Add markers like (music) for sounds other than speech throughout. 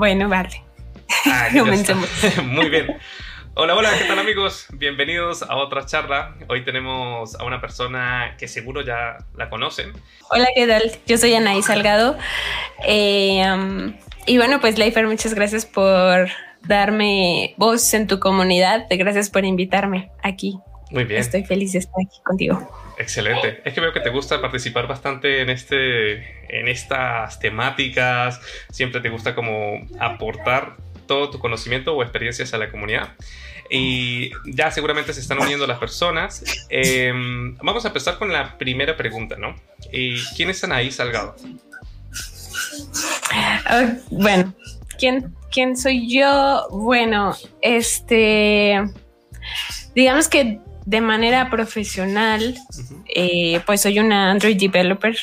Bueno, vale. Ah, (laughs) Comencemos. (laughs) Muy bien. Hola, hola, ¿qué tal amigos? Bienvenidos a otra charla. Hoy tenemos a una persona que seguro ya la conocen. Hola, ¿qué tal? Yo soy Anaí Salgado. Eh, y bueno, pues Leifer, muchas gracias por darme voz en tu comunidad. Gracias por invitarme aquí. Muy bien. Estoy feliz de estar aquí contigo. Excelente. Es que veo que te gusta participar bastante en este, en estas temáticas. Siempre te gusta como aportar todo tu conocimiento o experiencias a la comunidad. Y ya seguramente se están uniendo las personas. Em, vamos a empezar con la primera pregunta, ¿no? ¿Y ¿Quién es Anaí Salgado? Ah, bueno, ¿quién, ¿quién soy yo? Bueno, este, digamos que de manera profesional, eh, pues soy una Android developer.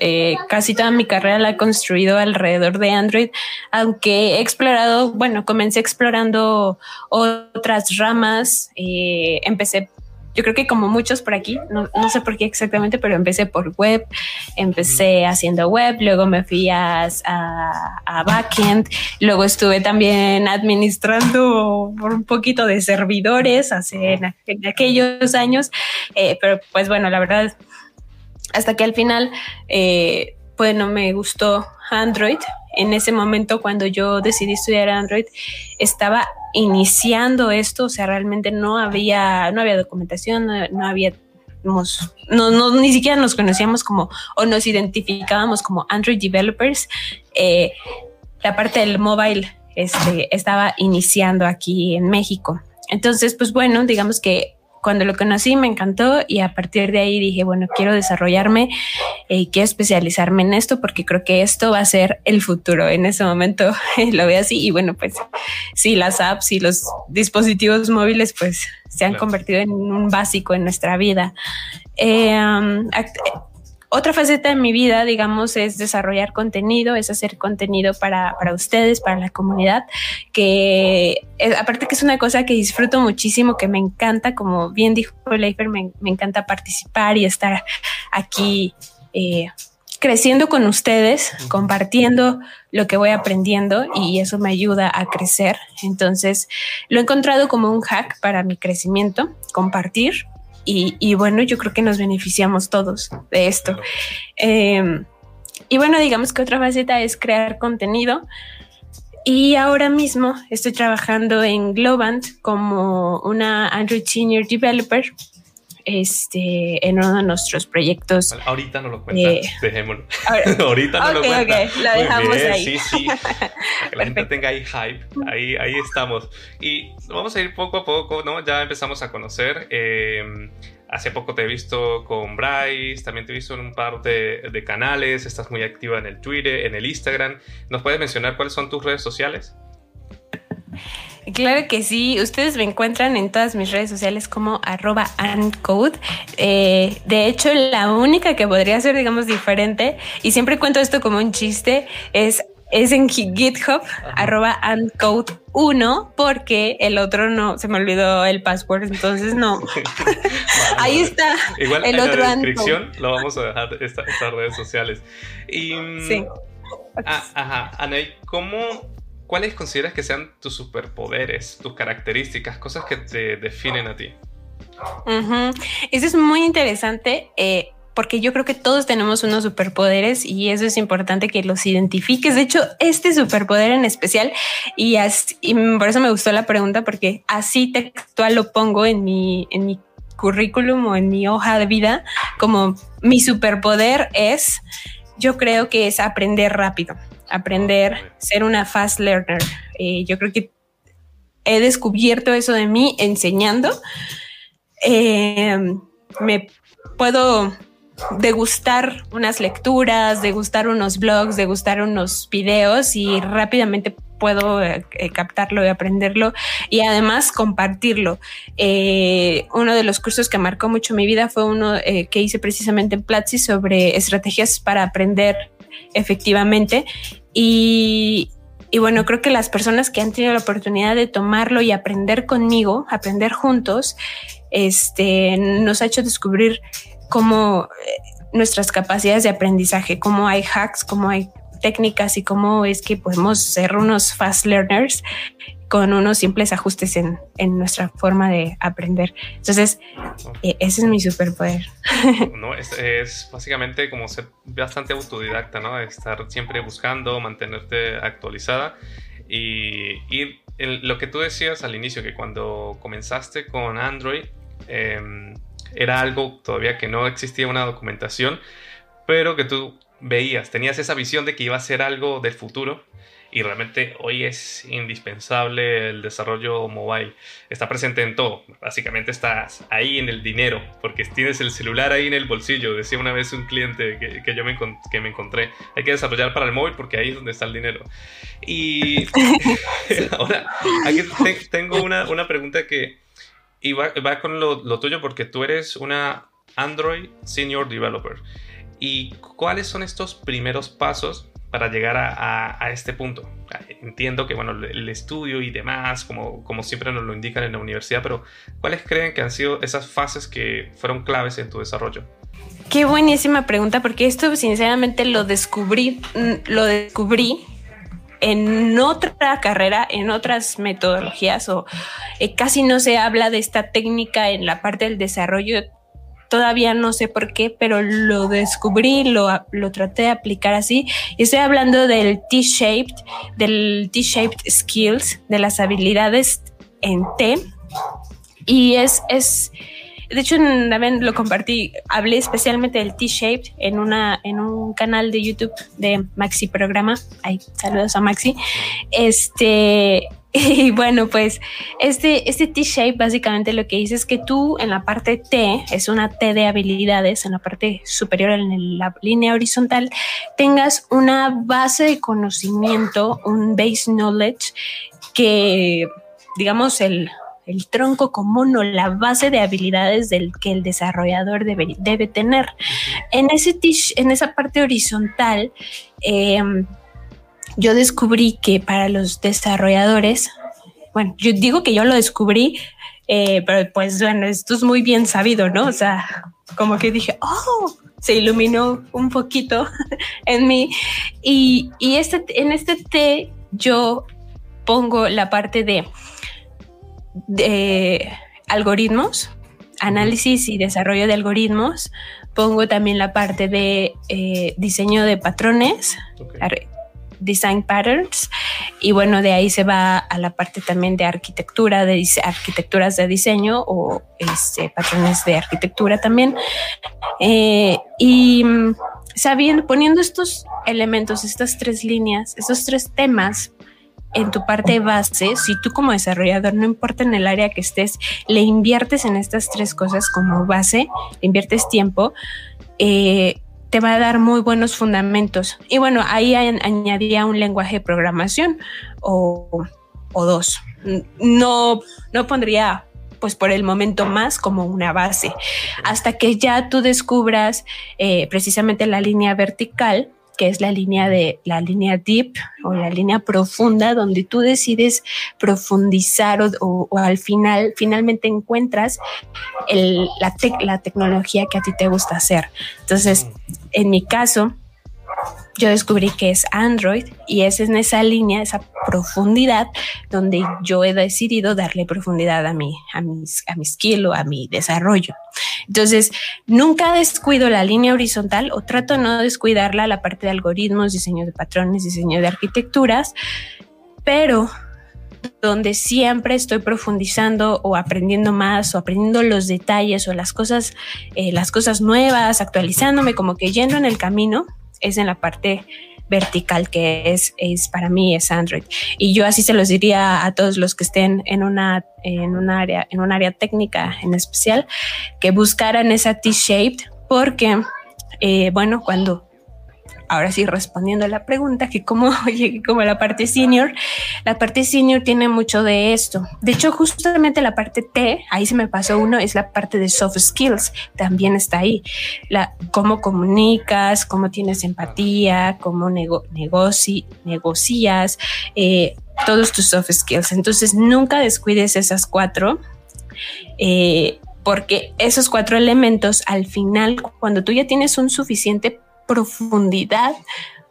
Eh, casi toda mi carrera la he construido alrededor de Android, aunque he explorado, bueno, comencé explorando otras ramas, eh, empecé yo creo que como muchos por aquí, no, sé por qué exactamente, pero empecé por web, empecé haciendo web, luego me fui a, a, backend, luego estuve también administrando por un poquito de servidores hace en, aquellos años, eh, pero pues bueno, la verdad hasta que al final, eh, pues no me gustó Android. En ese momento, cuando yo decidí estudiar Android, estaba iniciando esto, o sea, realmente no había, no había documentación, no, había no, ni siquiera nos conocíamos como o nos identificábamos como Android developers. Eh, la parte del mobile este, estaba iniciando aquí en México. Entonces, pues bueno, digamos que cuando lo conocí me encantó y a partir de ahí dije, bueno, quiero desarrollarme y quiero especializarme en esto porque creo que esto va a ser el futuro. En ese momento (laughs) lo veo así y bueno, pues sí, las apps y los dispositivos móviles pues se han convertido en un básico en nuestra vida. Eh, um, otra faceta de mi vida, digamos, es desarrollar contenido, es hacer contenido para, ustedes, para la comunidad, que aparte que es una cosa que disfruto muchísimo, que me encanta, como bien dijo Leifer, me, encanta participar y estar aquí eh, creciendo con ustedes, compartiendo lo que voy aprendiendo y eso me ayuda a crecer. Entonces, lo he encontrado como un hack para mi crecimiento, compartir y, bueno, yo creo que nos beneficiamos todos de esto. Em, y bueno, digamos que otra faceta es crear contenido. Y ahora mismo estoy trabajando en Globant como una Android Senior Developer este, en uno de nuestros proyectos. ahorita no lo cuentas, eh, dejémoslo. (laughs) ahorita no lo cuentas. lo dejamos ahí. Sí, sí. que la gente tenga ahí hype. Ahí, ahí estamos. Y vamos a ir poco a poco, ¿no? Ya empezamos a conocer. Em, hace poco te he visto con Bryce, también te he visto en un par de, canales, estás muy activa en el Twitter, en el Instagram. ¿Nos puedes mencionar cuáles son tus redes sociales? Claro que sí, ustedes me encuentran en todas mis redes sociales como arroba. Eh, de hecho, la única que podría ser, digamos, diferente, y siempre cuento esto como un chiste, es, es en GitHub, arroba uncode 1, porque el otro no, se me olvidó el password, entonces no. (laughs) (laughs) Ahí está. Igual el en la descripción lo vamos a dejar estas redes sociales. Y, sí. Ah, ajá, Ana, ¿cómo ¿cuáles consideras que sean tus superpoderes, tus características, cosas que te definen a ti? Eso es muy interesante. Eh, porque yo creo que todos tenemos unos superpoderes y eso es importante que los identifiques. De hecho, este superpoder en especial, y, por eso me gustó la pregunta, porque así textual lo pongo en mi, en mi currículum o en mi hoja de vida, como mi superpoder es, yo creo que es aprender rápido aprender, ser una fast learner. Eh, yo creo que he descubierto eso de mí enseñando. Eh, me puedo degustar unas lecturas, degustar unos blogs, degustar unos videos y rápidamente puedo eh, captarlo y aprenderlo y además compartirlo. uno de los cursos que marcó mucho mi vida fue uno que hice precisamente en Platzi sobre estrategias para aprender efectivamente. Y, bueno, creo que las personas que han tenido la oportunidad de tomarlo y aprender conmigo, aprender juntos, este, nos ha hecho descubrir cómo eh, nuestras capacidades de aprendizaje, cómo hay hacks, cómo hay técnicas y cómo es que podemos ser unos fast learners con unos simples ajustes en, nuestra forma de aprender. Entonces, e, ese es mi superpoder. (laughs) No, es, básicamente como ser bastante autodidacta, ¿no? Estar siempre buscando, mantenerte actualizada y, y lo que tú decías al inicio, que cuando comenzaste con Android, em, era algo todavía que no existía una documentación, pero que tú veías, tenías esa visión de que iba a ser algo del futuro y realmente hoy es indispensable el desarrollo mobile. Está presente en todo, básicamente estás ahí en el dinero, porque tienes el celular ahí en el bolsillo, decía una vez un cliente que, yo me, que me encontré, hay que desarrollar para el móvil porque ahí es donde está el dinero. Y (laughs) (laughs) ahora, aquí tengo una, una, pregunta que va, va con lo, lo tuyo porque tú eres una Android Senior Developer. ¿Y cuáles son estos primeros pasos para llegar a, este punto? Entiendo que bueno, el estudio y demás, como, como siempre nos lo indican en la universidad, pero ¿cuáles creen que han sido esas fases que fueron claves en tu desarrollo? Qué buenísima pregunta, porque esto sinceramente lo descubrí, mm, lo descubrí en otra carrera, en otras metodologías, o eh, casi no se habla de esta técnica en la parte del desarrollo todavía no sé por qué, pero lo descubrí, lo, lo traté de aplicar así. Y estoy hablando del T-shaped, del T-shaped skills, de las habilidades en T. Y es, es, de hecho, también lo compartí, hablé especialmente del T-shaped en una, en un canal de YouTube de Maxi Programa. Saludos a Maxi. Este, (laughs) Y bueno, pues este, este T-shape básicamente lo que dice es que tú en la parte T, es una T de habilidades, en la parte superior, en la línea horizontal, tengas una base de conocimiento, un base knowledge que, digamos, el, tronco común o la base de habilidades del que el desarrollador debe, debe tener. En, ese en esa parte horizontal, eh, yo descubrí que para los desarrolladores, bueno, yo digo que yo lo descubrí, eh, pero pues bueno, esto es muy bien sabido, ¿no? O sea, como que dije, oh, se iluminó un poquito (laughs) en mí. Y, y este, en este T yo pongo la parte de, de algoritmos, análisis y desarrollo de algoritmos. Pongo también la parte de eh, diseño de patrones, Design Patterns y bueno, de ahí se va a la parte también de arquitectura, de arquitecturas de diseño o este, patrones de arquitectura también. Eh, y mm, sabiendo, poniendo estos elementos, estas tres líneas, estos tres temas en tu parte base, si tú como desarrollador, no importa en el área que estés, le inviertes en estas tres cosas como base, le inviertes tiempo, eh, te va a dar muy buenos fundamentos. Y bueno, ahí añadía un lenguaje de programación o, dos. No, no pondría pues por el momento más como una base, hasta que ya tú descubras eh, precisamente la línea vertical que es la línea de la línea deep o la línea profunda, donde tú decides profundizar o, al final finalmente encuentras la, la tecnología que a ti te gusta hacer. Entonces, en mi caso, yo descubrí que es Android y es en esa línea, esa profundidad donde yo he decidido darle profundidad a mi, a mis, a mi skill o a mi desarrollo. Entonces, nunca descuido la línea horizontal o trato no descuidarla, la parte de algoritmos, diseño de patrones, diseño de arquitecturas, pero donde siempre estoy profundizando o aprendiendo más o aprendiendo los detalles o las cosas, eh, las cosas nuevas, actualizándome, como que yendo en el camino, es en la parte vertical que es, es para mí es Android. Y yo así se los diría a todos los que estén en una, en un área, en un área técnica en especial, que buscaran esa T-shaped porque, eh, bueno, cuando ahora sí respondiendo a la pregunta, que cómo llegué (laughs) como la parte senior, la parte senior tiene mucho de esto. De hecho, justamente la parte T, ahí se me pasó uno, es la parte de soft skills, también está ahí. La, cómo comunicas, cómo tienes empatía, cómo negocias, eh, todos tus soft skills. Entonces, nunca descuides esas cuatro. Eh, porque esos cuatro elementos al final, cuando tú ya tienes un suficiente profundidad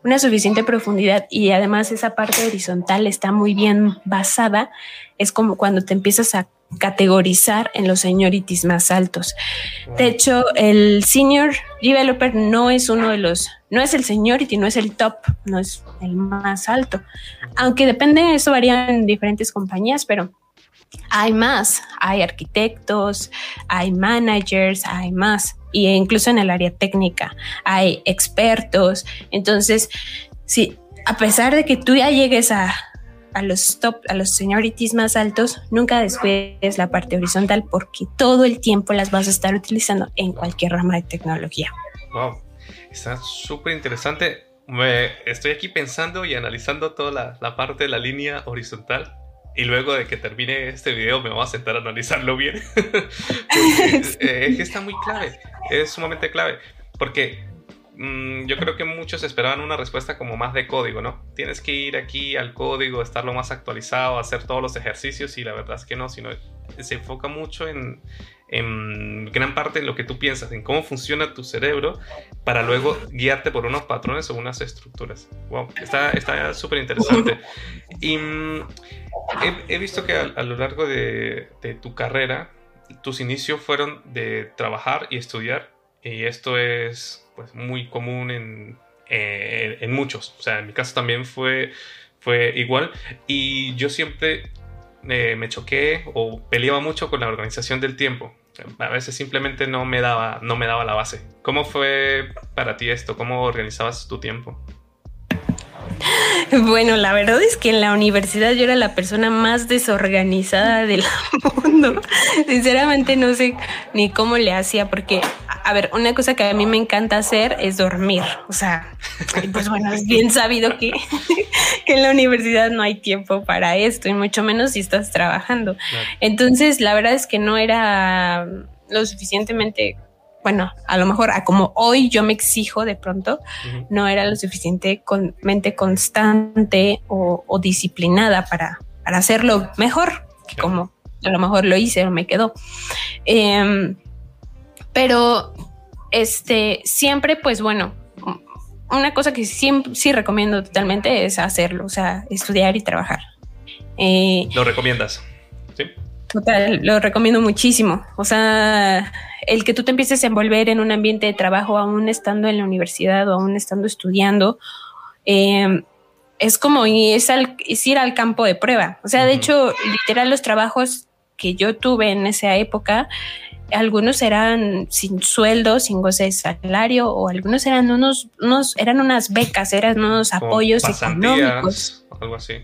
una suficiente profundidad y además esa parte horizontal está muy bien basada, es como cuando te empiezas a categorizar en los seniorities más altos. De hecho, el senior developer no es uno de los, no es el seniority, no es el top, no es el más alto. Aunque depende, eso varía en diferentes compañías, pero hay más, hay arquitectos, hay managers, hay más, y incluso en el área técnica hay expertos. Entonces, si a pesar de que tú ya llegues a, a los top, a los seniorities más altos, nunca descuides la parte horizontal porque todo el tiempo las vas a estar utilizando en cualquier rama de tecnología. Wow, está súper interesante. Me estoy aquí pensando y analizando toda la, la parte de la línea horizontal y luego de que termine este video me voy a sentar a analizarlo bien. (laughs) (laughs) Eh, es que está muy clave, es sumamente clave, porque mm, yo creo que muchos esperaban una respuesta como más de código, ¿no? Tienes que ir aquí al código, estar lo más actualizado, hacer todos los ejercicios y la verdad es que no, sino se enfoca mucho en, en gran parte en lo que tú piensas, en cómo funciona tu cerebro, para luego guiarte por unos patrones o unas estructuras. Wow, está súper interesante. Y mm, he, visto que a, lo largo de, tu carrera, tus inicios fueron de trabajar y estudiar, y esto es pues, muy común en, eh, en muchos. O sea, en mi caso también fue, fue igual, y yo siempre eh, me choqué o peleaba mucho con la organización del tiempo. A veces simplemente no me daba, no me daba la base. ¿Cómo fue para ti esto? ¿Cómo organizabas tu tiempo? (laughs) Bueno, la verdad es que en la universidad yo era la persona más desorganizada (laughs) del mundo. Sinceramente no sé ni cómo le hacía porque, a ver, una cosa que a mí me encanta hacer es dormir. O sea, pues bueno, es bien sabido que, (laughs) que en la universidad no hay tiempo para esto y mucho menos si estás trabajando. Entonces, la verdad es que no era lo suficientemente bueno, a lo mejor a como hoy yo me exijo de pronto, no era lo suficientemente constante o, disciplinada para, para, hacerlo mejor, que como a lo mejor lo hice o me quedó. Em, pero este, siempre, pues bueno, una cosa que siempre, sí recomiendo totalmente es hacerlo, o sea, estudiar y trabajar. Eh, ¿Lo recomiendas? Sí. Total, lo recomiendo muchísimo. O sea, el que tú te empieces a envolver en un ambiente de trabajo, aún estando en la universidad o aún estando estudiando, em, es como es, ir al campo de prueba. O sea, de hecho, literal, los trabajos que yo tuve en esa época, algunos eran sin sueldo, sin goce de salario, o algunos eran unos, unos eran unas becas, eran unos apoyos económicos. Algo así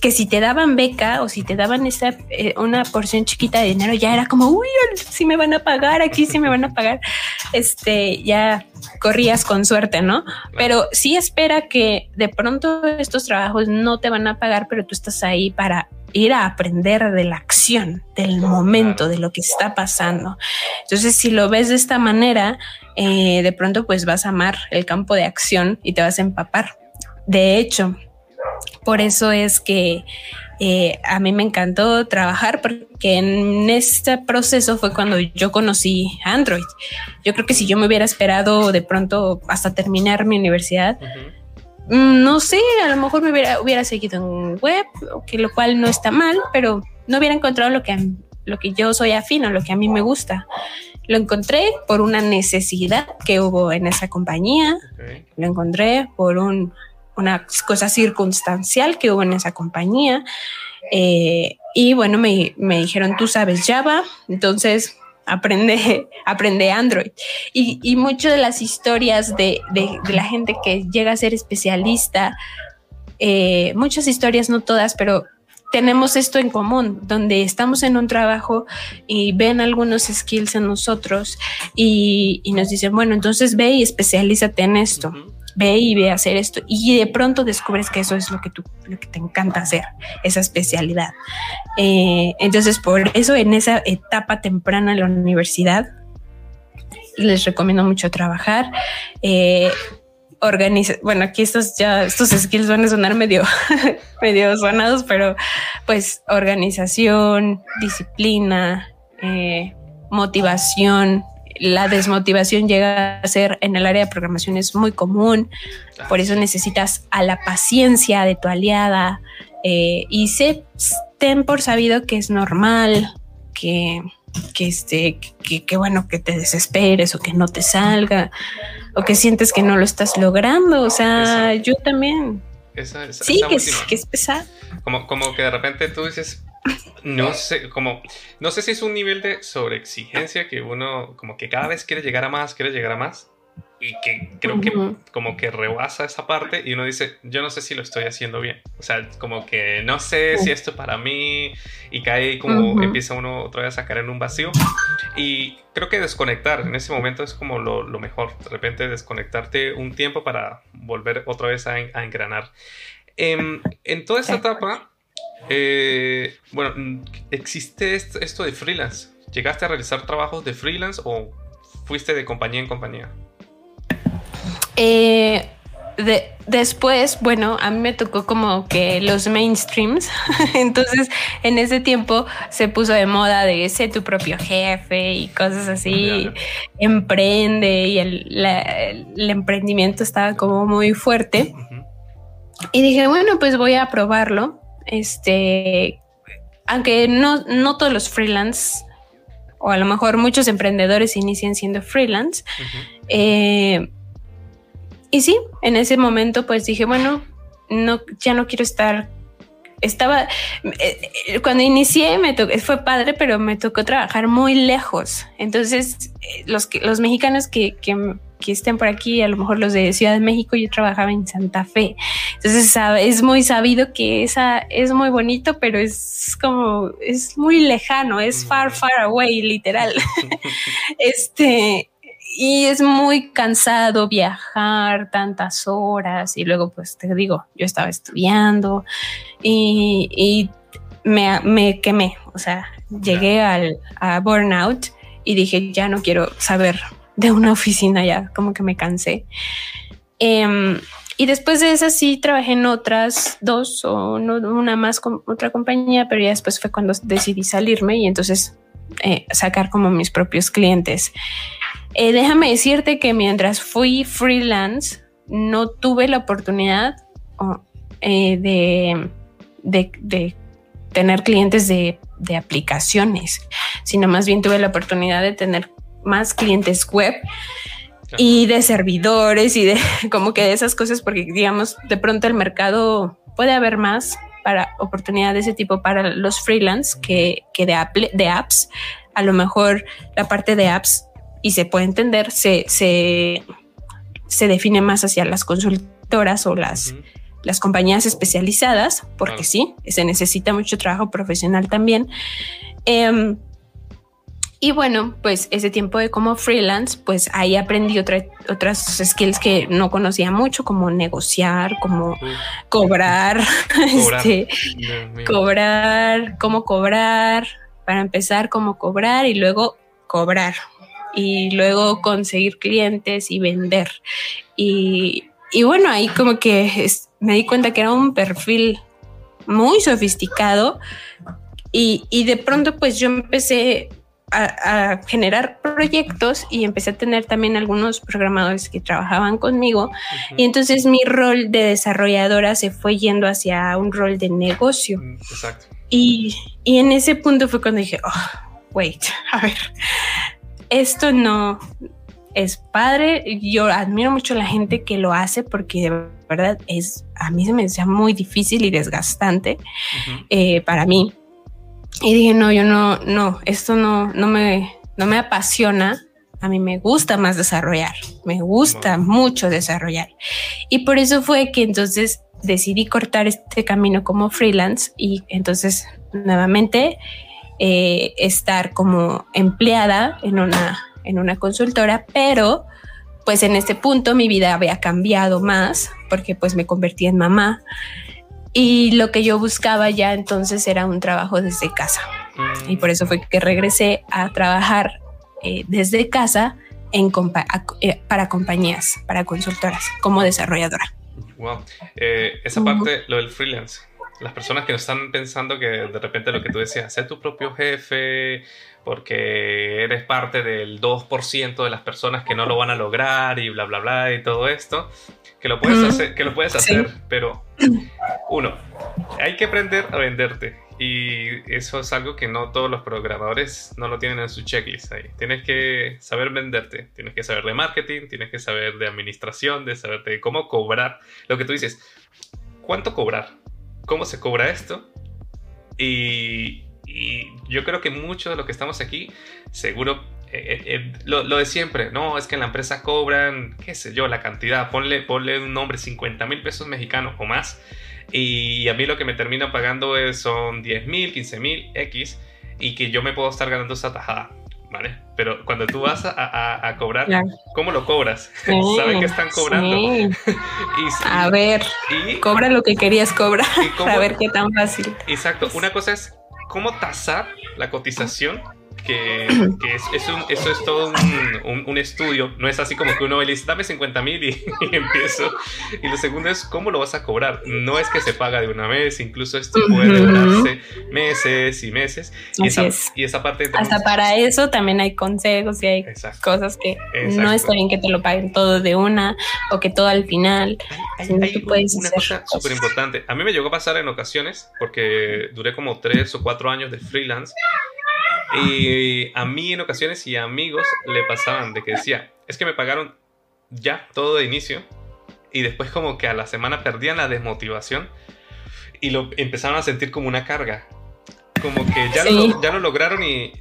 que si te daban beca o si te daban esa, eh, una porción chiquita de dinero, ya era como, uy, si me van a pagar, aquí si me van a pagar, este, ya corrías con suerte, ¿no? Pero sí espera que de pronto estos trabajos no te van a pagar, pero tú estás ahí para ir a aprender de la acción, del momento, de lo que está pasando. Entonces, si lo ves de esta manera, eh, de pronto pues vas a amar el campo de acción y te vas a empapar. De hecho, por eso es que eh, a mí me encantó trabajar porque en este proceso fue cuando yo conocí Android. Yo creo que si yo me hubiera esperado de pronto hasta terminar mi universidad, mm, no sé, a lo mejor me hubiera, hubiera seguido en web, que lo cual no está mal, pero no hubiera encontrado lo que, lo que yo soy afín o lo que a mí me gusta. Lo encontré por una necesidad que hubo en esa compañía. Lo encontré por un una cosa circunstancial que hubo en esa compañía. Eh, y bueno, me, dijeron, tú sabes Java, entonces aprende, (laughs) aprende Android. Y, y muchas de las historias de, la gente que llega a ser especialista, eh, muchas historias, no todas, pero tenemos esto en común, donde estamos en un trabajo y ven algunos skills en nosotros y, nos dicen, bueno, entonces ve y especialízate en esto ve y ve a hacer esto y de pronto descubres que eso es lo que, tú, lo que te encanta hacer, esa especialidad. Eh, entonces, por eso en esa etapa temprana de la universidad, les recomiendo mucho trabajar. Eh, bueno, aquí estos ya, estos skills van a sonar medio, (laughs) medio sonados, pero pues organización, disciplina, eh, motivación, la desmotivación llega a ser en el área de programación es muy común, por eso necesitas a la paciencia de tu aliada eh, y se ten por sabido que es normal, que, que, este, que, bueno, que te desesperes o que no te salga o que sientes que no lo estás logrando, o sea, yo también. sí, que, es, que es pesado. Como, como que de repente tú dices, no sé, como, no sé si es un nivel de sobreexigencia que uno, como que cada vez quiere llegar a más, quiere llegar a más, y que creo que como que rebasa esa parte y uno dice, yo no sé si lo estoy haciendo bien. O sea, como que no sé si esto es para mí y cae como empieza uno otra vez a caer en un vacío. Y creo que desconectar en ese momento es como lo, mejor. De repente desconectarte un tiempo para volver otra vez a, engranar. Em, en toda esta etapa, eh, bueno, ¿existe esto de freelance? ¿Llegaste a realizar trabajos de freelance o fuiste de compañía en compañía? Eh, después, bueno, a mí me tocó como que los mainstreams. (laughs) Entonces, en ese tiempo se puso de moda de ser tu propio jefe y cosas así. Emprende y el, emprendimiento estaba como muy fuerte. Y dije, bueno, pues voy a probarlo. Este, aunque no, no todos los freelance, o a lo mejor muchos emprendedores inician siendo freelance. eh, y sí, en ese momento pues dije, bueno, no, ya no quiero estar. Estaba, eh, eh, cuando inicié me fue padre, pero me tocó trabajar muy lejos. Entonces, eh, los, los mexicanos que, que, estén por aquí, a lo mejor los de Ciudad de México, yo trabajaba en Santa Fe. Entonces, es muy sabido que esa es muy bonito, pero es como, es muy lejano, es far, far away, literal. (laughs) (laughs) este, y es muy cansado viajar tantas horas y luego pues te digo, yo estaba estudiando y, me, quemé, o sea, llegué al, a burnout y dije, ya no quiero saber de una (laughs) oficina, ya como que me cansé. Em, y después de esa sí trabajé en otras dos o una más con otra compañía, pero ya después fue cuando decidí salirme y entonces eh, sacar como mis propios clientes. Eh, déjame decirte que mientras fui freelance, no tuve la oportunidad eh, de, tener clientes de, aplicaciones, sino más bien tuve la oportunidad de tener más clientes web y de servidores y de (laughs) como que de esas cosas, porque digamos, de pronto el mercado puede haber más para oportunidad de ese tipo para los freelance que, de, de apps. A lo mejor la parte de apps y se puede entender, se, se, define más hacia las consultoras o las, las compañías especializadas, porque sí, se necesita mucho trabajo profesional también. Em, y bueno, pues ese tiempo de como freelance, pues ahí aprendí otras skills que no conocía mucho, como negociar, como cobrar, (laughs) cobrar, este, cobrar, cómo cobrar, para empezar, cómo cobrar y luego cobrar, y luego conseguir clientes y vender. Y, bueno, ahí como que me di cuenta que era un perfil muy sofisticado y, de pronto pues yo empecé a, generar proyectos y empecé a tener también algunos programadores que trabajaban conmigo y entonces mi rol de desarrolladora se fue yendo hacia un rol de negocio. Mm, exacto. Y, y en ese punto fue cuando dije, oh, wait, (laughs) a ver, esto no es padre. Yo admiro mucho a la gente que lo hace porque de verdad es, a mí se me decía muy difícil y desgastante eh, para mí. Y dije, no, yo no, no, esto no, no me, no me apasiona. A mí me gusta más desarrollar, me gusta mucho desarrollar. Y por eso fue que entonces decidí cortar este camino como freelance y entonces nuevamente eh, estar como empleada en una, en una consultora, pero pues en este punto mi vida había cambiado más porque pues me convertí en mamá y lo que yo buscaba ya entonces era un trabajo desde casa. Y por eso fue que regresé a trabajar eh, desde casa en eh, para compañías, para consultoras, como desarrolladora. Wow. esa parte, lo del freelance, las personas que no están pensando que de repente lo que tú decías, ser tu propio jefe, porque eres parte del 2% de las personas que no lo van a lograr y bla, bla, bla y todo esto, que lo puedes hacer, que lo puedes hacer pero uno, hay que aprender a venderte. Y eso es algo que no todos los programadores no lo tienen en su checklist ahí. Tienes que saber venderte, tienes que saber de marketing, tienes que saber de administración, de saber de cómo cobrar. Lo que tú dices, ¿cuánto cobrar? ¿Cómo se cobra esto? Y, yo creo que muchos de los que estamos aquí, seguro, eh, eh, eh, lo, de siempre, no, es que en la empresa cobran, qué sé yo, la cantidad, ponle, ponle un nombre, 50 mil pesos mexicanos o más y a mí lo que me termina pagando es, son 10 mil, 15 mil X y que yo me puedo estar ganando esa tajada. ¿Vale? Pero cuando tú vas a, a, cobrar, ¿cómo lo cobras? (laughs) ¿Saben que están cobrando? (laughs) y, a ver, cobra lo que querías cobrar, (laughs) a ver qué tan fácil. Exacto, una cosa es cómo tasar la cotización que, (clears throat) es, un, eso es todo un, estudio, no es así como que uno le dice, dame 50 mil (laughs) y, empiezo. Y lo segundo es cómo lo vas a cobrar. No es que se paga de una vez, incluso esto puede demorarse meses y meses. Y esa, y esa, parte... Hasta para eso también hay consejos y hay cosas que no está bien que te lo paguen todo de una o que todo al final. Hay, una cosa súper importante. A mí me llegó a pasar en ocasiones, porque duré como tres o cuatro años de freelance y a mí en ocasiones y a amigos le pasaban de que decía, es que me pagaron ya todo de inicio y después como que a la semana perdían la desmotivación y lo empezaron a sentir como una carga. Como que ya, lo, ya lo lograron y,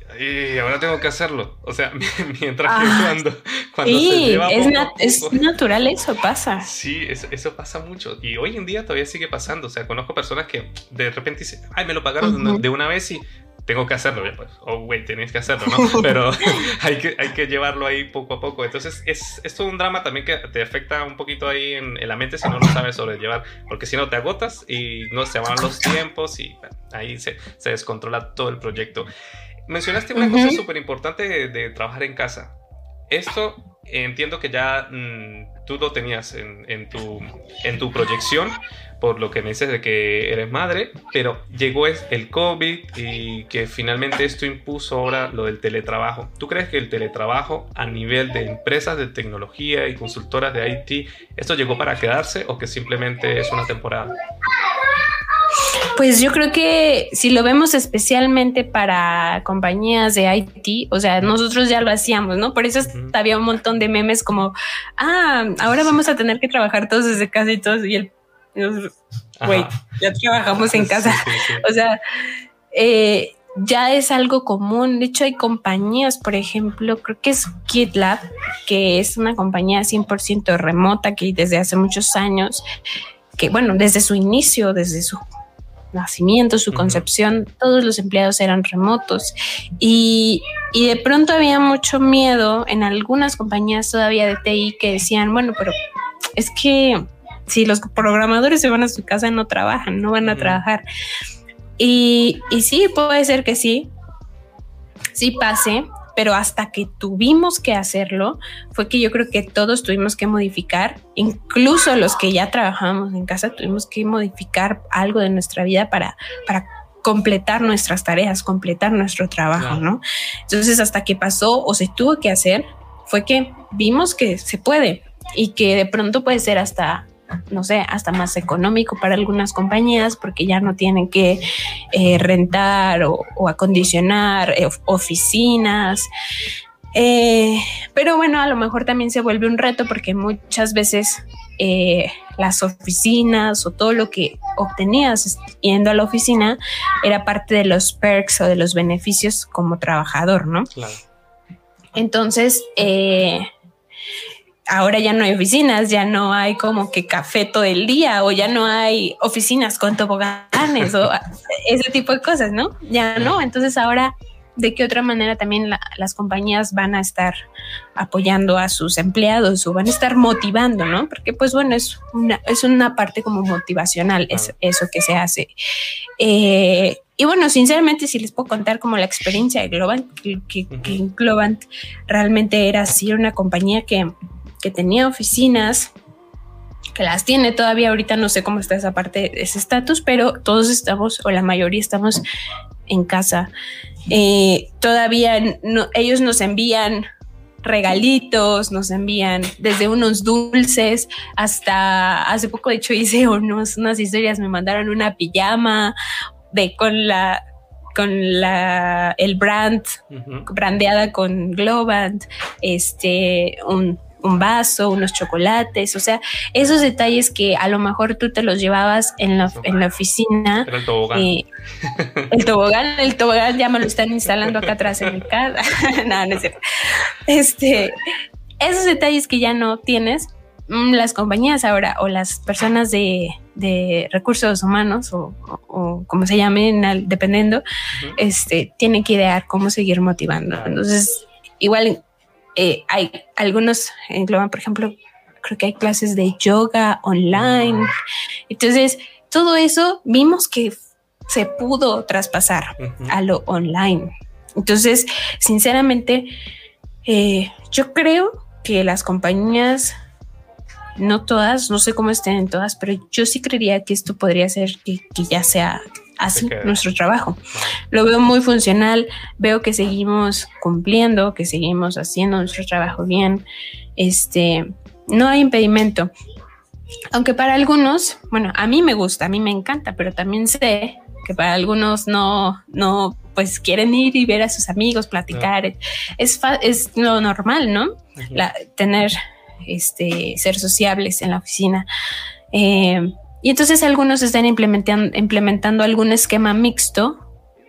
ahora tengo que hacerlo. O sea, (laughs) mientras que ah, cuando, cuando se lleva es, es natural eso pasa. Sí, eso, eso, pasa mucho. Y hoy en día todavía sigue pasando. O sea, conozco personas que de repente dicen, ay, me lo pagaron de una vez y tengo que hacerlo, pues, oh, güey, tenéis que hacerlo, ¿no? (laughs) Pero (laughs) hay que, hay que llevarlo ahí poco a poco. Entonces, es, es todo un drama también que te afecta un poquito ahí en, la mente si no lo sabes sobrellevar, porque si no te agotas y no se van los tiempos y ahí se, se, descontrola todo el proyecto. Mencionaste una cosa súper importante de, trabajar en casa. Esto entiendo que ya mm, tú lo tenías en, en, tu, en tu proyección, por lo que me dices de que eres madre, pero llegó el COVID y que finalmente esto impuso ahora lo del teletrabajo. ¿Tú crees que el teletrabajo a nivel de empresas de tecnología y consultoras de IT, esto llegó para quedarse o que simplemente es una temporada? Pues yo creo que si lo vemos especialmente para compañías de IT, o sea, nosotros ya lo hacíamos, ¿no? Por eso había un montón de memes como, ah, ahora vamos a tener que trabajar todos desde casa y todos, y el güey, ya trabajamos en casa. (laughs) O sea, eh, ya es algo común. De hecho, hay compañías, por ejemplo, creo que es GitLab, que es una compañía 100% remota que desde hace muchos años, que bueno, desde su inicio, desde su nacimiento, su concepción, todos los empleados eran remotos y, y, de pronto había mucho miedo en algunas compañías todavía de TI que decían, bueno, pero es que si los programadores se van a su casa no trabajan, no van a trabajar. Y, y sí, puede ser que sí, sí pase, pero hasta que tuvimos que hacerlo, fue que yo creo que todos tuvimos que modificar, incluso los que ya trabajábamos en casa, tuvimos que modificar algo de nuestra vida para, para completar nuestras tareas, completar nuestro trabajo, ¿no? Entonces, hasta que pasó o se tuvo que hacer, fue que vimos que se puede y que de pronto puede ser hasta no sé, hasta más económico para algunas compañías porque ya no tienen que eh, rentar o, acondicionar eh, oficinas. Eh, pero bueno, a lo mejor también se vuelve un reto porque muchas veces las oficinas o todo lo que obtenías yendo a la oficina era parte de los perks o de los beneficios como trabajador, ¿no? Claro. Entonces, ahora ya no hay oficinas, ya no hay como que café todo el día o ya no hay oficinas con toboganes o (laughs) ese tipo de cosas, ¿no? Ya no, entonces ahora de qué otra manera también las compañías van a estar apoyando a sus empleados o van a estar motivando, ¿no? Porque pues bueno, es una, es una parte como motivacional es, eso que se hace. Eh, y bueno, sinceramente, si les puedo contar como la experiencia de Globant, que, que Globant realmente era así, una compañía que que tenía oficinas que las tiene todavía ahorita no sé cómo está esa parte ese estatus pero todos estamos o la mayoría estamos en casa. Eh, todavía no, ellos nos envían regalitos, nos envían desde unos dulces hasta hace poco de hecho hice unos, unas historias, me mandaron una pijama de con la con la el brand brandeada con Globant, este un un vaso, unos chocolates, o sea, esos detalles que a lo mejor tú te los llevabas en la, en la oficina. el tobogán. Eh, el tobogán, el tobogán ya me lo están instalando acá atrás en mi casa. (laughs) no, no es cierto. Este, esos detalles que ya no tienes, mm, las compañías ahora o las personas de, de recursos humanos o, como se llamen, dependiendo, este, tienen que idear cómo seguir motivando. Entonces, igual eh, hay algunos engloban, por ejemplo, creo que hay clases de yoga online. Entonces, todo eso vimos que se pudo traspasar a lo online. Entonces, sinceramente, eh, yo creo que las compañías, no todas, no sé cómo estén en todas, pero yo sí creería que esto podría ser que ya sea así nuestro trabajo. Lo veo muy funcional, veo que seguimos cumpliendo, que seguimos haciendo nuestro trabajo bien. Este, no hay impedimento. Aunque para algunos, bueno, a mí me gusta, a mí me encanta, pero también sé que para algunos no, no, pues quieren ir y ver a sus amigos, platicar. Es, es lo normal, ¿no? tener, este, ser sociables en la oficina. Eh, y entonces algunos están implementando, implementando algún esquema mixto,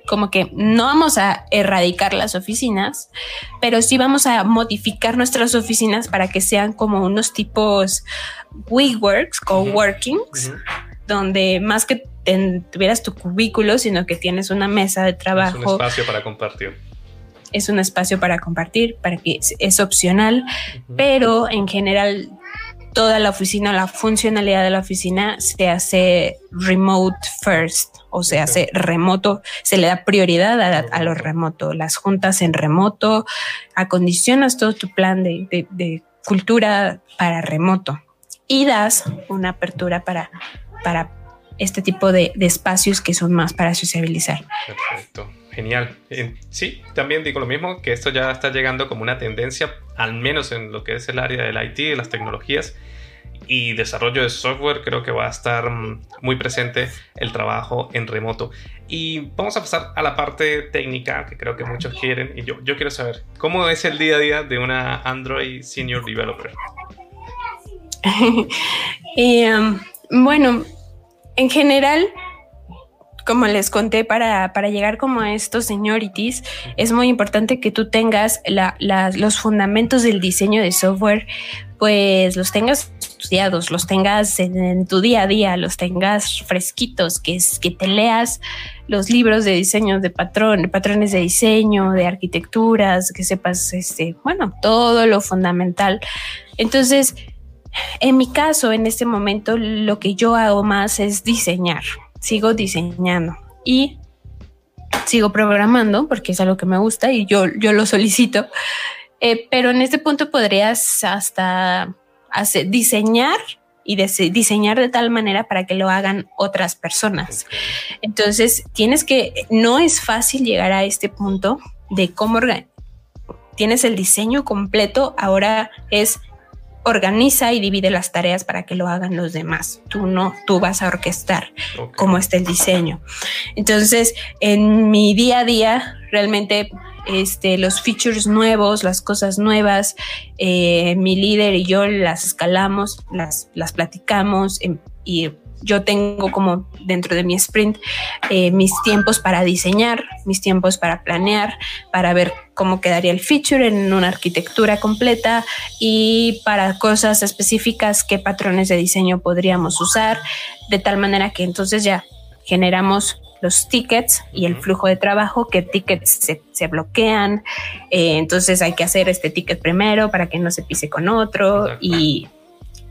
como que no vamos a erradicar las oficinas, pero sí vamos a modificar nuestras oficinas para que sean como unos tipos WeWorks, coworkings, donde más que tuvieras tu cubículo, sino que tienes una mesa de trabajo. Es un espacio para compartir. Es un espacio para compartir, para que es, opcional, pero en general toda la oficina, la funcionalidad de la oficina se hace remote first, o se hace remoto, se le da prioridad a, lo remoto, las juntas en remoto, acondicionas todo tu plan de, cultura para remoto. Y das una apertura para, para este tipo de, de espacios que son más para sociabilizar. Perfecto. Genial. Sí, también digo lo mismo, que esto ya está llegando como una tendencia, al menos en lo que es el área del IT, de las tecnologías y desarrollo de software, creo que va a estar mm, muy presente el trabajo en remoto. Y vamos a pasar a la parte técnica, que creo que muchos quieren, y yo, yo quiero saber, ¿cómo es el día a día de una Android Senior Developer? Um, (laughs) bueno, en general, como les conté, para, llegar como a estos seniorities, es muy importante que tú tengas los fundamentos del diseño de software, pues los tengas estudiados, los tengas en, tu día a día, los tengas fresquitos, que, es, que te leas los libros de diseño de patrón, patrones de diseño, de arquitecturas, que sepas, este, bueno, todo lo fundamental. Entonces, en mi caso, en este momento, lo que yo hago más es diseñar sigo diseñando y sigo programando porque es algo que me gusta y yo, yo lo solicito. Eh, pero en este punto podrías hasta hacer, diseñar y diseñar de tal manera para que lo hagan otras personas. Entonces, tienes que, no es fácil llegar a este punto de cómo tienes el diseño completo, ahora es organiza y divide las tareas para que lo hagan los demás. Tú no, tú vas a orquestar cómo está el diseño. Entonces, en mi día a día, realmente este, los features nuevos, las cosas nuevas, eh, mi líder y yo las escalamos, las, las platicamos em, y yo tengo como dentro de mi sprint eh, mis tiempos para diseñar, mis tiempos para planear, para ver cómo quedaría el feature en una arquitectura completa y para cosas específicas qué patrones de diseño podríamos usar, de tal manera que entonces ya generamos los tickets y el flujo de trabajo, qué tickets se, bloquean, eh, entonces hay que hacer este ticket primero para que no se pise con otro y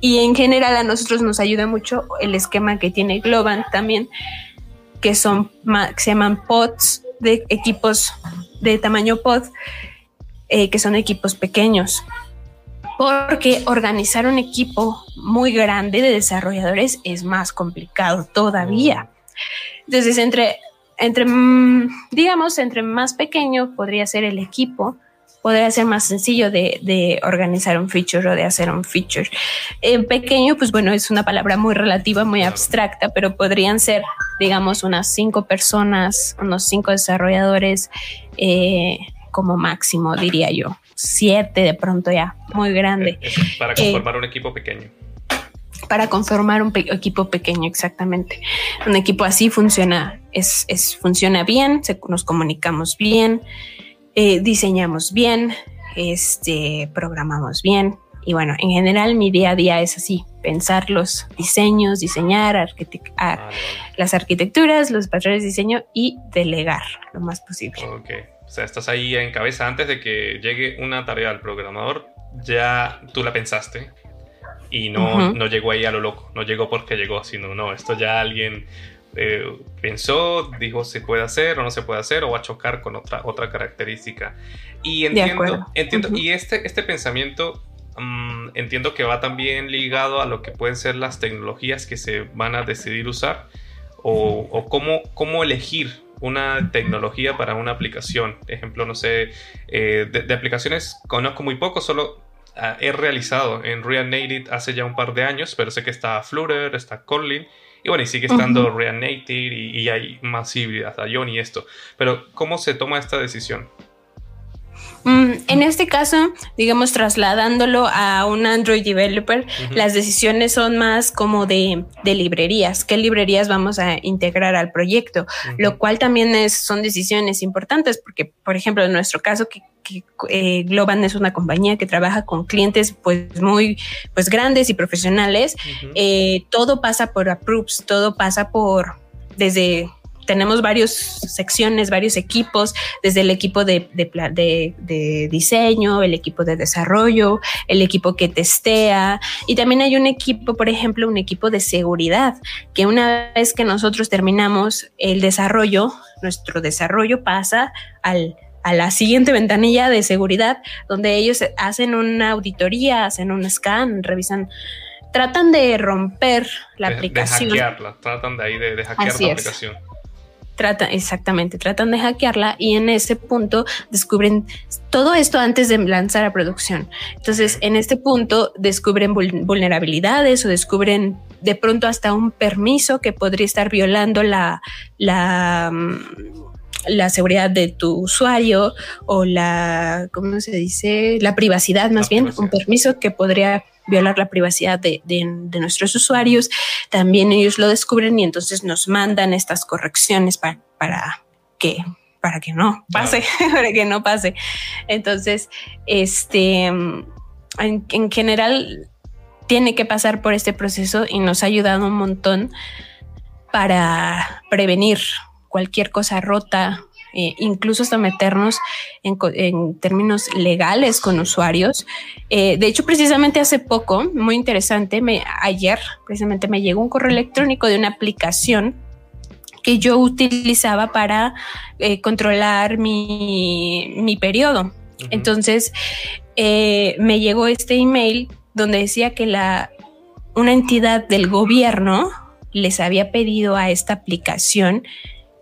y en general a nosotros nos ayuda mucho el esquema que tiene Globan también, que son que se llaman pods de equipos de tamaño pod, eh, que son equipos pequeños. porque organizar un equipo muy grande de desarrolladores es más complicado todavía. Entonces, entre, entre, mm, digamos, entre más pequeño podría ser el equipo, podría ser más sencillo de, organizar un feature o de hacer un feature. En pequeño, pues bueno, es una palabra muy relativa, muy abstracta, pero podrían ser, digamos, unas cinco personas, unos cinco desarrolladores eh, como máximo, diría yo. Siete de pronto ya, muy grande. Eh, para conformar un equipo pequeño para conformar un equipo pequeño, exactamente. Un equipo así funciona, es, es funciona bien, nos comunicamos bien, eh, diseñamos bien, este, programamos bien. Y bueno, en general mi día a día es así, pensar los diseños, diseñar ah, las arquitecturas, los patrones de diseño y delegar lo más posible. Ok, o sea, estás ahí en cabeza antes de que llegue una tarea al programador, ya tú la pensaste y no, no llegó ahí a lo loco, no llegó porque llegó, sino no, esto ya alguien eh, pensó, dijo se puede hacer o no se puede hacer o va a chocar con otra, otra característica. Y entiendo, entiendo y este, este pensamiento mm, entiendo que va también ligado a lo que pueden ser las tecnologías que se van a decidir usar o, o cómo, cómo elegir una tecnología para una aplicación. Ejemplo, no sé, eh, de, aplicaciones conozco muy poco, solo ah, he realizado en React Native hace ya un par de años, pero sé que está Flutter, está Kotlin y bueno, y sigue estando React Native y, hay más híbridas, Ion y esto. Pero, ¿cómo se toma esta decisión? Mm, en este caso, digamos, trasladándolo a un Android developer, las decisiones son más como de, librerías, qué librerías vamos a integrar al proyecto, lo cual también es, son decisiones importantes porque, por ejemplo, en nuestro caso, que que eh, Globan es una compañía que trabaja con clientes pues muy pues grandes y profesionales. Eh, todo pasa por approves, todo pasa por desde tenemos varias secciones, varios equipos, desde el equipo de, de, diseño, el equipo de desarrollo, el equipo que testea y también hay un equipo, por ejemplo, un equipo de seguridad, que una vez que nosotros terminamos el desarrollo, nuestro desarrollo pasa al a la siguiente ventanilla de seguridad, donde ellos hacen una auditoría, hacen un scan, revisan, tratan de romper la aplicación. De hackearla, tratan de ahí de, hackear la aplicación. Tratan, exactamente, tratan de hackearla y en ese punto descubren todo esto antes de lanzar a producción. Entonces, en este punto descubren vulnerabilidades o descubren de pronto hasta un permiso que podría estar violando la, mm, la seguridad de tu usuario o la, ¿cómo se dice? La privacidad más bien, un permiso que podría violar la privacidad de, nuestros usuarios. También ellos lo descubren y entonces nos mandan estas correcciones para, para que para que no pase, (laughs) para que no pase. Entonces, este, en, en general, tiene que pasar por este proceso y nos ha ayudado un montón para prevenir cualquier cosa rota, eh, incluso hasta meternos en, términos legales con usuarios. Eh, de hecho, precisamente hace poco, muy interesante, me, ayer precisamente me llegó un correo electrónico de una aplicación que yo utilizaba para eh, controlar mi, periodo. Entonces, me llegó este email donde decía que la, una entidad del gobierno les había pedido a esta aplicación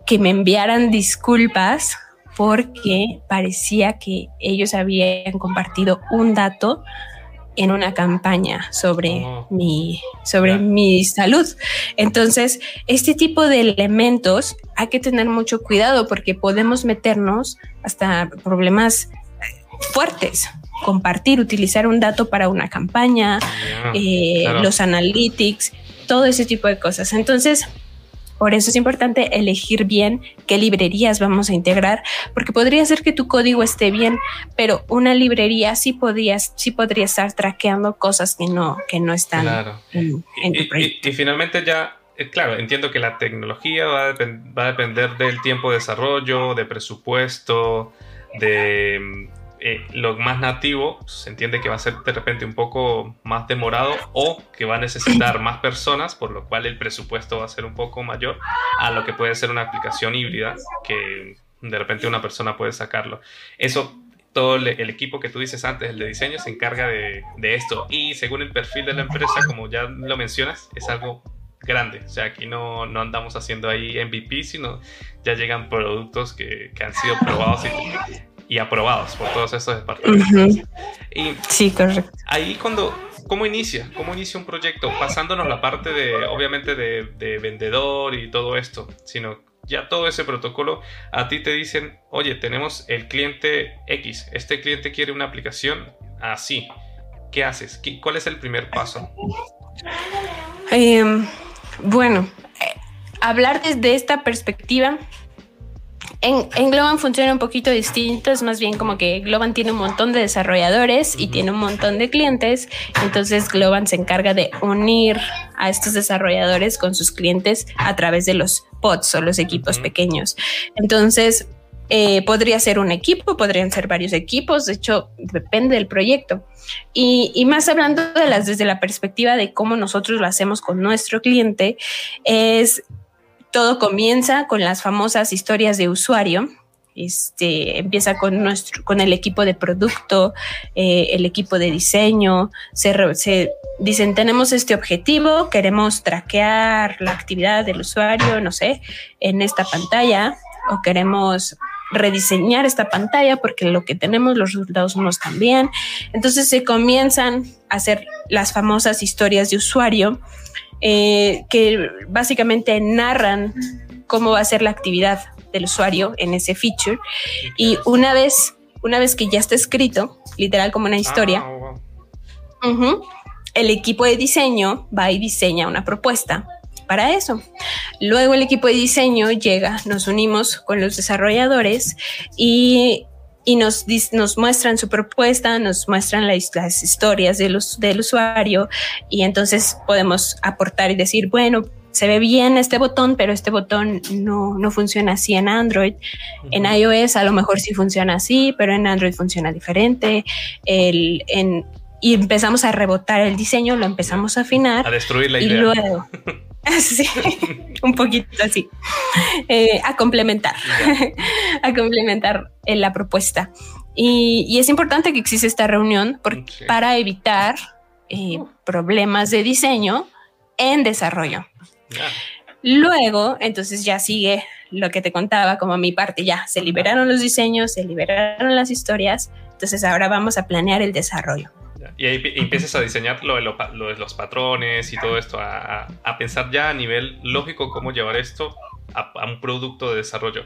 que me enviaran disculpas porque parecía que ellos habían compartido un dato en una campaña sobre oh. mi sobre mi salud. Entonces, este tipo de elementos hay que tener mucho cuidado porque podemos meternos hasta problemas fuertes. Compartir, utilizar un dato para una campaña, eh, los analytics, todo ese tipo de cosas. Entonces, por eso es importante elegir bien qué librerías vamos a integrar, porque podría ser que tu código esté bien, pero una librería sí, podías, sí podría estar traqueando cosas que no, que no están en, tu proyecto. Y, finalmente ya eh, claro, entiendo que la tecnología va a, depender del tiempo de desarrollo, de presupuesto, de eh, lo más nativo se entiende que va a ser de repente un poco más demorado o que va a necesitar más personas, por lo cual el presupuesto va a ser un poco mayor a lo que puede ser una aplicación híbrida que de repente una persona puede sacarlo. Eso todo el, equipo que tú dices antes, el de diseño, se encarga de, de, esto. Y según el perfil de la empresa, como ya lo mencionas, es algo grande. O sea, aquí no, no andamos haciendo ahí MVP, sino ya llegan productos que, que han sido probados y, y, aprobados por todos esos departamentos. y sí, correcto. Ahí cuando, ¿cómo inicia? ¿Cómo inicia un proyecto? Pasándonos la parte de, obviamente, de, de vendedor y todo esto, sino ya todo ese protocolo, a ti te dicen, oye, tenemos el cliente X, este cliente quiere una aplicación así. ¿Qué haces? ¿Cuál es el primer paso? Em, bueno, eh, hablar desde esta perspectiva en, Globan funciona un poquito distinto, es más bien como que Globan tiene un montón de desarrolladores y tiene un montón de clientes, entonces Globan se encarga de unir a estos desarrolladores con sus clientes a través de los pods o los equipos pequeños. Entonces, eh, podría ser un equipo, podrían ser varios equipos, de hecho, depende del proyecto. Y, y, más hablando de las desde la perspectiva de cómo nosotros lo hacemos con nuestro cliente, es todo comienza con las famosas historias de usuario. Este, empieza con nuestro, con el equipo de producto, eh, el equipo de diseño. Se, dicen tenemos este objetivo, queremos traquear la actividad del usuario, no sé, en esta pantalla, o queremos rediseñar esta pantalla porque lo que tenemos, los resultados no están bien. Entonces se comienzan a hacer las famosas historias de usuario eh, que básicamente narran cómo va a ser la actividad del usuario en ese feature. Y una vez, una vez que ya está escrito, literal como una historia, ah, el equipo de diseño va y diseña una propuesta para eso. Luego el equipo de diseño llega, nos unimos con los desarrolladores y y nos, nos muestran su propuesta, nos muestran las historias de los, del usuario y entonces podemos aportar y decir, bueno, se ve bien este botón, pero este botón no, no funciona así en Android. En iOS a lo mejor sí funciona así, pero en Android funciona diferente. El, en, y empezamos a rebotar el diseño, lo empezamos a afinar. A destruir la idea. Y luego, (laughs) (laughs) sí, un poquito así, eh, a complementar, (laughs) a complementar eh, la propuesta. Y, es importante que exista esta reunión para evitar eh, problemas de diseño en desarrollo. Luego, entonces ya sigue lo que te contaba como mi parte, ya se liberaron los diseños, se liberaron las historias, entonces ahora vamos a planear el desarrollo. Y ahí empiezas a diseñar lo de, los patrones y todo esto, a, pensar ya a nivel lógico cómo llevar esto a, un producto de desarrollo.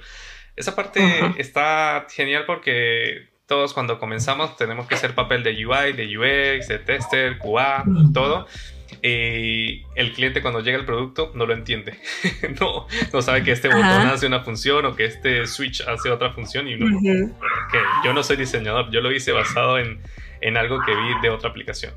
Esa parte está genial porque todos cuando comenzamos tenemos que hacer papel de UI, de UX, de tester, QA, todo. Y el cliente cuando llega el producto no lo entiende. (laughs) no, no sabe que este botón hace una función o que este switch hace otra función. Y no, que yo no soy diseñador, yo lo hice basado en, en algo que vi de otra aplicación.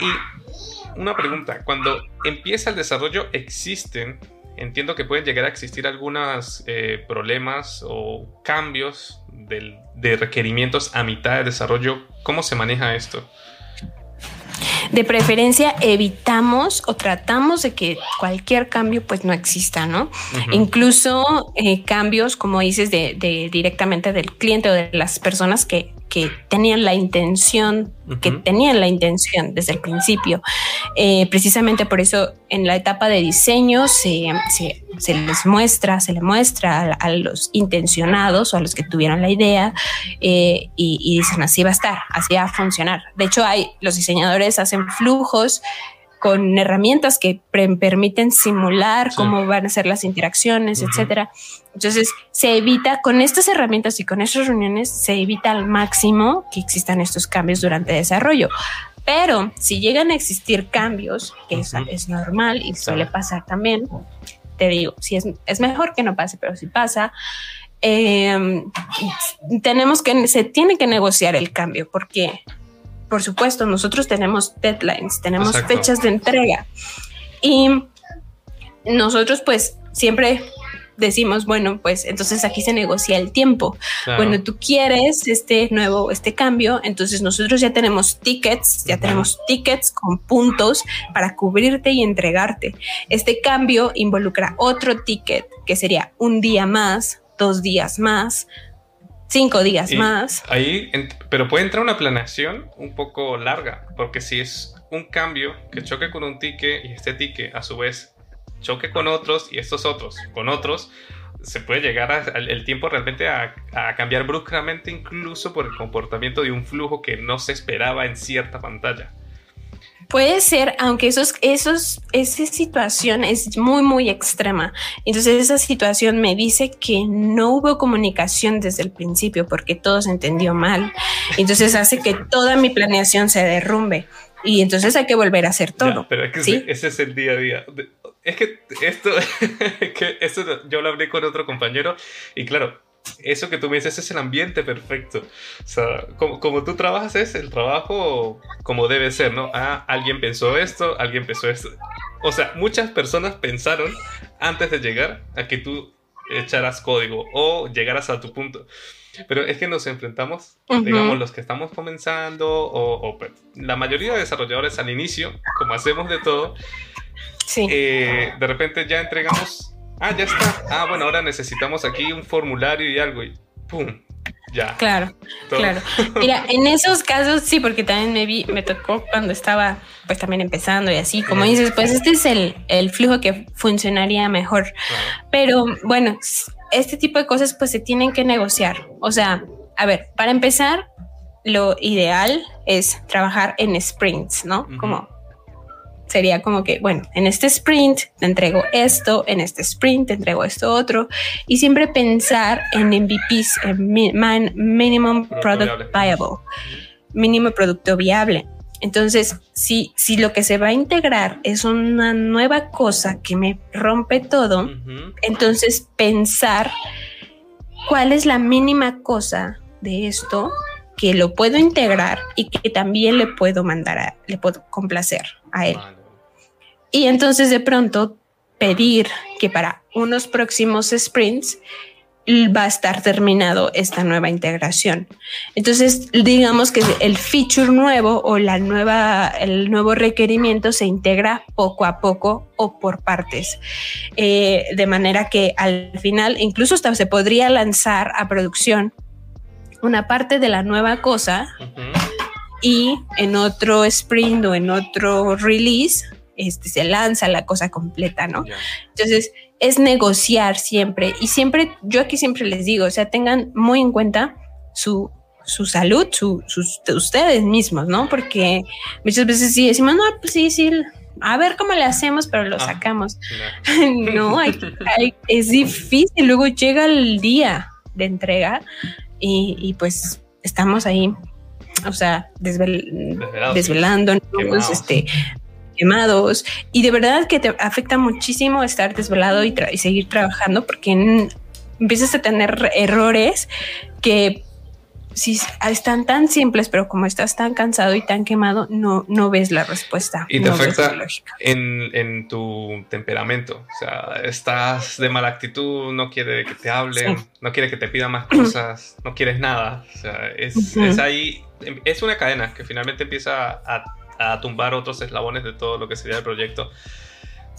Y una pregunta, cuando empieza el desarrollo, ¿existen, entiendo que pueden llegar a existir algunos eh, problemas o cambios de requerimientos a mitad de desarrollo? ¿Cómo se maneja esto? De preferencia evitamos o tratamos de que cualquier cambio pues no exista, ¿no? Incluso eh, cambios, como dices, de, directamente del cliente o de las personas que que tenían la intención, que tenían la intención desde el principio. Eh, precisamente por eso en la etapa de diseño se, les muestra, se le muestra a, los intencionados o a los que tuvieron la idea eh, y, dicen así va a estar, así va a funcionar. De hecho, hay, los diseñadores hacen flujos con herramientas que permiten simular cómo van a ser las interacciones, etcétera. Entonces, se evita con estas herramientas y con estas reuniones, se evita al máximo que existan estos cambios durante el desarrollo. Pero si llegan a existir cambios, que es, normal y suele pasar también, te digo, si es, es mejor que no pase, pero si pasa, em, tenemos que, se tiene que negociar el cambio porque por supuesto, nosotros tenemos deadlines, tenemos fechas de entrega y nosotros pues siempre decimos, bueno, pues entonces aquí se negocia el tiempo. Bueno, tú quieres este nuevo, este cambio, entonces nosotros ya tenemos tickets, ya tenemos tickets con puntos para cubrirte y entregarte. Este cambio involucra otro ticket que sería un día más, dos días más, cinco días más. Ahí, pero puede entrar una planeación un poco larga, porque si es un cambio que choque con un ticket y este ticket a su vez choque con otros y estos otros con otros, se puede llegar al el tiempo realmente a, a, cambiar bruscamente incluso por el comportamiento de un flujo que no se esperaba en cierta pantalla. Puede ser, aunque esos, esos, esa situación es muy, muy extrema. Entonces esa situación me dice que no hubo comunicación desde el principio porque todo se entendió mal. Entonces hace que toda mi planeación se derrumbe. Y entonces hay que volver a hacer todo. pero es que ese es el día a día. Es que esto, (laughs) que esto yo lo hablé con otro compañero y claro, eso que tú me dices es el ambiente perfecto. O sea, como, como, tú trabajas es el trabajo como debe ser, ¿no? Ah, alguien pensó esto, alguien pensó esto. O sea, muchas personas pensaron antes de llegar a que tú echaras código o llegaras a tu punto. Pero es que nos enfrentamos, digamos, los que estamos comenzando o, o, pues, la mayoría de desarrolladores al inicio, como hacemos de todo, sí. eh, de repente ya entregamos Ah, ya está. Ah, bueno, ahora necesitamos aquí un formulario y algo y ¡pum! Ya. Claro, claro. Mira, en esos casos sí, porque también me vi, me tocó cuando estaba pues también empezando y así, como dices, pues este es el, el flujo que funcionaría mejor. Pero bueno, este tipo de cosas pues se tienen que negociar. O sea, a ver, para empezar, lo ideal es trabajar en sprints, ¿no? Como sería como que, bueno, en este sprint te entrego esto, en este sprint te entrego esto otro, y siempre pensar en MVPs, en Minimum Product Viable, mínimo producto viable. Entonces, si, si lo que se va a integrar es una nueva cosa que me rompe todo, entonces pensar cuál es la mínima cosa de esto que lo puedo integrar y que también le puedo mandar a, le puedo complacer a él. Y entonces de pronto pedir que para unos próximos sprints va a estar terminado esta nueva integración. Entonces, digamos que el feature nuevo o la nueva, el nuevo requerimiento se integra poco a poco o por partes, eh, de manera que al final incluso hasta se podría lanzar a producción una parte de la nueva cosa y en otro sprint o en otro release este, se lanza la cosa completa, ¿no? Entonces, es negociar siempre. Y siempre, yo aquí siempre les digo, o sea, tengan muy en cuenta su, su salud, su, sus, ustedes mismos, ¿no? Porque muchas veces sí decimos, no, pues sí, sí, a ver cómo le hacemos, pero lo ah, sacamos. (laughs) no, es difícil. Luego llega el día de entrega y, pues estamos ahí, o sea, desvelando, este, quemados y de verdad que te afecta muchísimo estar desvelado y, seguir trabajando porque empiezas a tener errores que si están tan simples, pero como estás tan cansado y tan quemado, no, no ves la respuesta. Y te afecta en, en, tu temperamento. O sea, estás de mala actitud, no quiere que te hablen, no quiere que te pida más cosas, no quieres nada. O sea, es, es ahí, es una cadena que finalmente empieza a a tumbar otros eslabones de todo lo que sería el proyecto.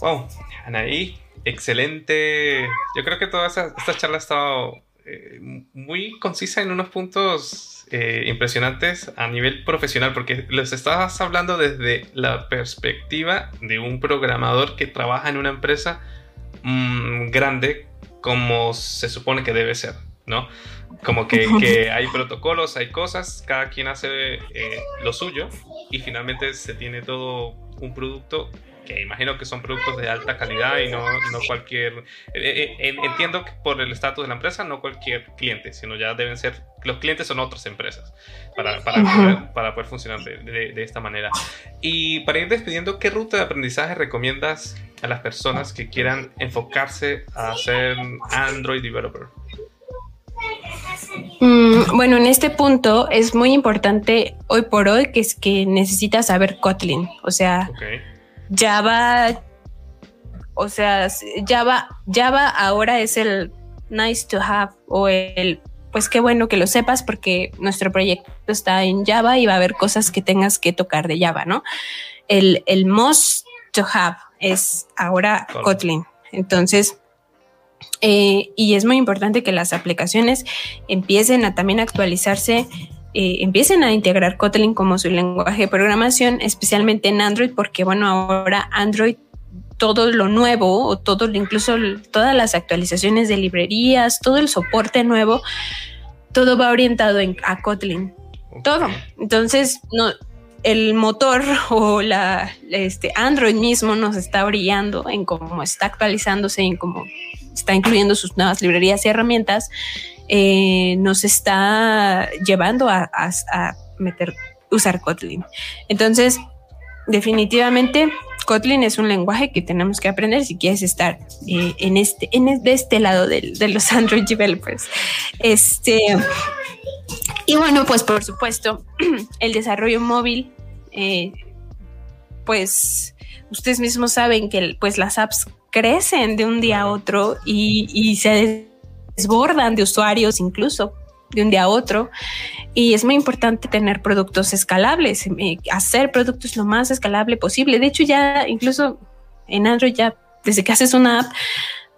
Wow, Anaí, excelente. Yo creo que toda esta charla ha estado eh, muy concisa en unos puntos eh, impresionantes a nivel profesional, porque les estabas hablando desde la perspectiva de un programador que trabaja en una empresa mm, grande como se supone que debe ser, ¿no? Como que, hay protocolos, hay cosas, cada quien hace eh, lo suyo y finalmente se tiene todo un producto que imagino que son productos de alta calidad y no, no cualquier... Eh, eh, entiendo que por el estatus de la empresa, no cualquier cliente, sino ya deben ser... Los clientes son otras empresas para, para, poder, para poder, funcionar de, de, de, esta manera. Y para ir despidiendo, ¿qué ruta de aprendizaje recomiendas a las personas que quieran enfocarse a ser Android developer? Mm, bueno, en este punto es muy importante hoy por hoy que es que necesitas saber Kotlin, o sea, Java, o sea, Java, Java ahora es el nice to have o el pues qué bueno que lo sepas porque nuestro proyecto está en Java y va a haber cosas que tengas que tocar de Java, ¿no? El, el most to have es ahora Kotlin. Entonces, Eh, y es muy importante que las aplicaciones empiecen a también actualizarse, eh, empiecen a integrar Kotlin como su lenguaje de programación, especialmente en Android, porque bueno, ahora Android todo lo nuevo o todo, incluso todas las actualizaciones de librerías, todo el soporte nuevo, todo va orientado a Kotlin. Todo. Entonces, no, el motor (laughs) o la este Android mismo nos está brillando en cómo está actualizándose, en cómo está incluyendo sus nuevas librerías y herramientas, eh, nos está llevando a, meter, usar Kotlin. Entonces, definitivamente, Kotlin es un lenguaje que tenemos que aprender si quieres estar eh, en este, en de este lado de, de los (laughs) Android developers. Este, y bueno, pues por supuesto, (clears throat) el desarrollo móvil, eh, pues ustedes mismos saben que pues las apps crecen de un día a otro y, se desbordan de usuarios incluso de un día a otro. Y es muy importante tener productos escalables, eh, hacer productos lo más escalable posible. De hecho, ya incluso en Android, ya desde que haces una app,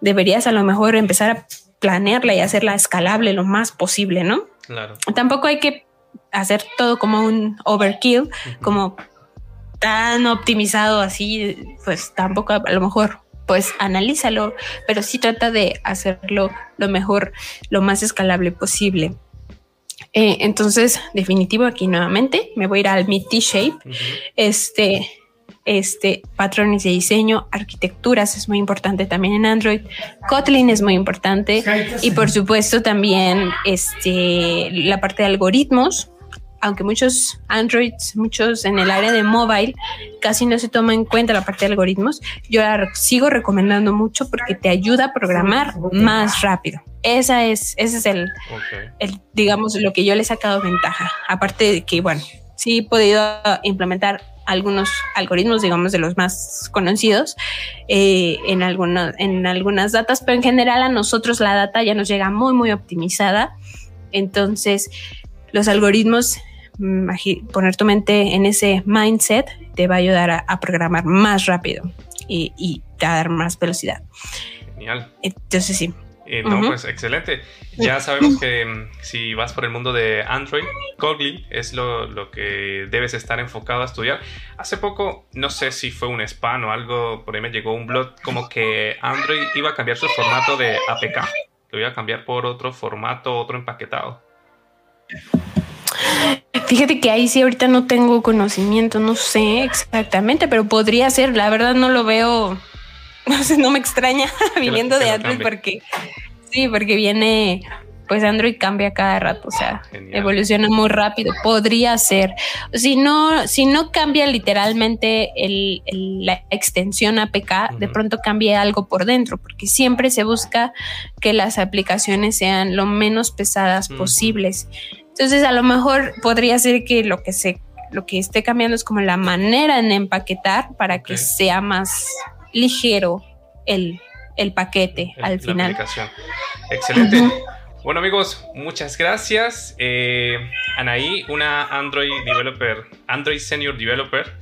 deberías a lo mejor empezar a planearla y hacerla escalable lo más posible, ¿no? Claro. Tampoco hay que hacer todo como un overkill, como tan optimizado así, pues tampoco a lo mejor pues analízalo, pero sí trata de hacerlo lo mejor, lo más escalable posible. Eh, entonces, definitivo aquí nuevamente, me voy a ir al Meet T-Shape. Este, este, patrones de diseño, arquitecturas es muy importante también en Android, Kotlin es muy importante y por supuesto también este, la parte de algoritmos, aunque muchos Androids, muchos en el área de mobile, casi no se toma en cuenta la parte de algoritmos, yo la sigo recomendando mucho porque te ayuda a programar más rápido. Esa es, ese es el, el, digamos, lo que yo le he sacado ventaja. Aparte de que, bueno, sí he podido implementar algunos algoritmos, digamos, de los más conocidos eh, en, algunas en algunas datas, pero en general a nosotros la data ya nos llega muy, muy optimizada. Entonces, los algoritmos, poner tu mente en ese mindset te va a ayudar a, programar más rápido y, y, a dar más velocidad. Genial. Entonces, sí. Eh, no, pues excelente. Ya sabemos que mm, si vas por el mundo de Android, Kotlin es lo, que debes estar enfocado a estudiar. Hace poco, no sé si fue un spam o algo, por ahí me llegó un blog como que Android iba a cambiar su formato de APK. Lo iba a cambiar por otro formato, otro empaquetado. Fíjate que ahí sí ahorita no tengo conocimiento, no sé exactamente, pero podría ser, la verdad no lo veo (laughs) no sé, no me extraña (laughs) viniendo de Android porque sí, porque viene, pues Android cambia cada rato, o sea, evoluciona muy rápido. Podría ser, si no, si no cambia literalmente el, la extensión APK, de pronto cambia algo por dentro, porque siempre se busca que las aplicaciones sean lo menos pesadas posibles. Entonces, a lo mejor podría ser que lo que se lo que esté cambiando es como la manera en empaquetar para que sea más ligero el, paquete al final. Aplicación. Excelente. Bueno amigos, muchas gracias. Eh, Anaí, una Android developer, Android Senior Developer,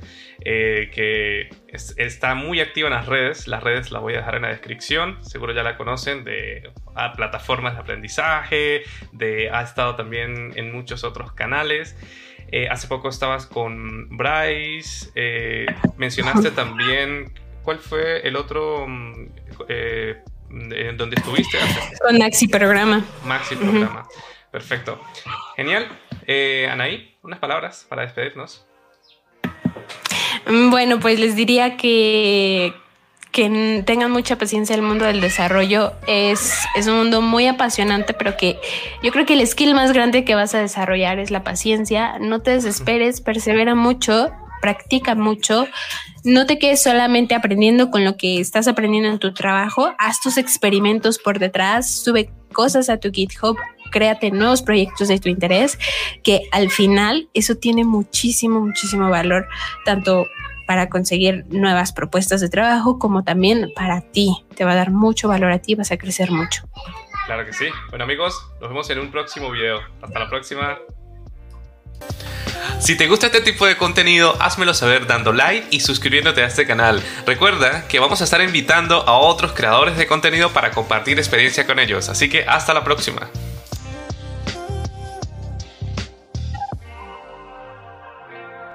eh, que está muy activa en las redes. Las redes las voy a dejar en la descripción. Seguro ya la conocen de plataformas de aprendizaje, de ha estado también en muchos otros canales. Eh, hace poco estabas con Bryce. mencionaste (laughs) también ¿Cuál fue el otro mm, eh, donde estuviste? Con Maxi Programa. Maxi Programa. Perfecto. Genial. Eh, Anaí, unas palabras para despedirnos. Mm, bueno, pues les diría que, que tengan mucha paciencia. El mundo del desarrollo es, es un mundo muy apasionante, pero que yo creo que el skill más grande que vas a desarrollar es la paciencia. No te desesperes, persevera mucho practica mucho. No te quedes solamente aprendiendo con lo que estás aprendiendo en tu trabajo. Haz tus experimentos por detrás, sube cosas a tu GitHub, créate nuevos proyectos de tu interés, que al final eso tiene muchísimo, muchísimo valor, tanto para conseguir nuevas propuestas de trabajo como también para ti. Te va a dar mucho valor a ti, vas a crecer mucho. Claro que sí. Bueno amigos, nos vemos en un próximo video. Hasta la próxima. Si te gusta este tipo de contenido, házmelo saber dando like y suscribiéndote a este canal. Recuerda que vamos a estar invitando a otros creadores de contenido para compartir experiencia con ellos, así que hasta la próxima.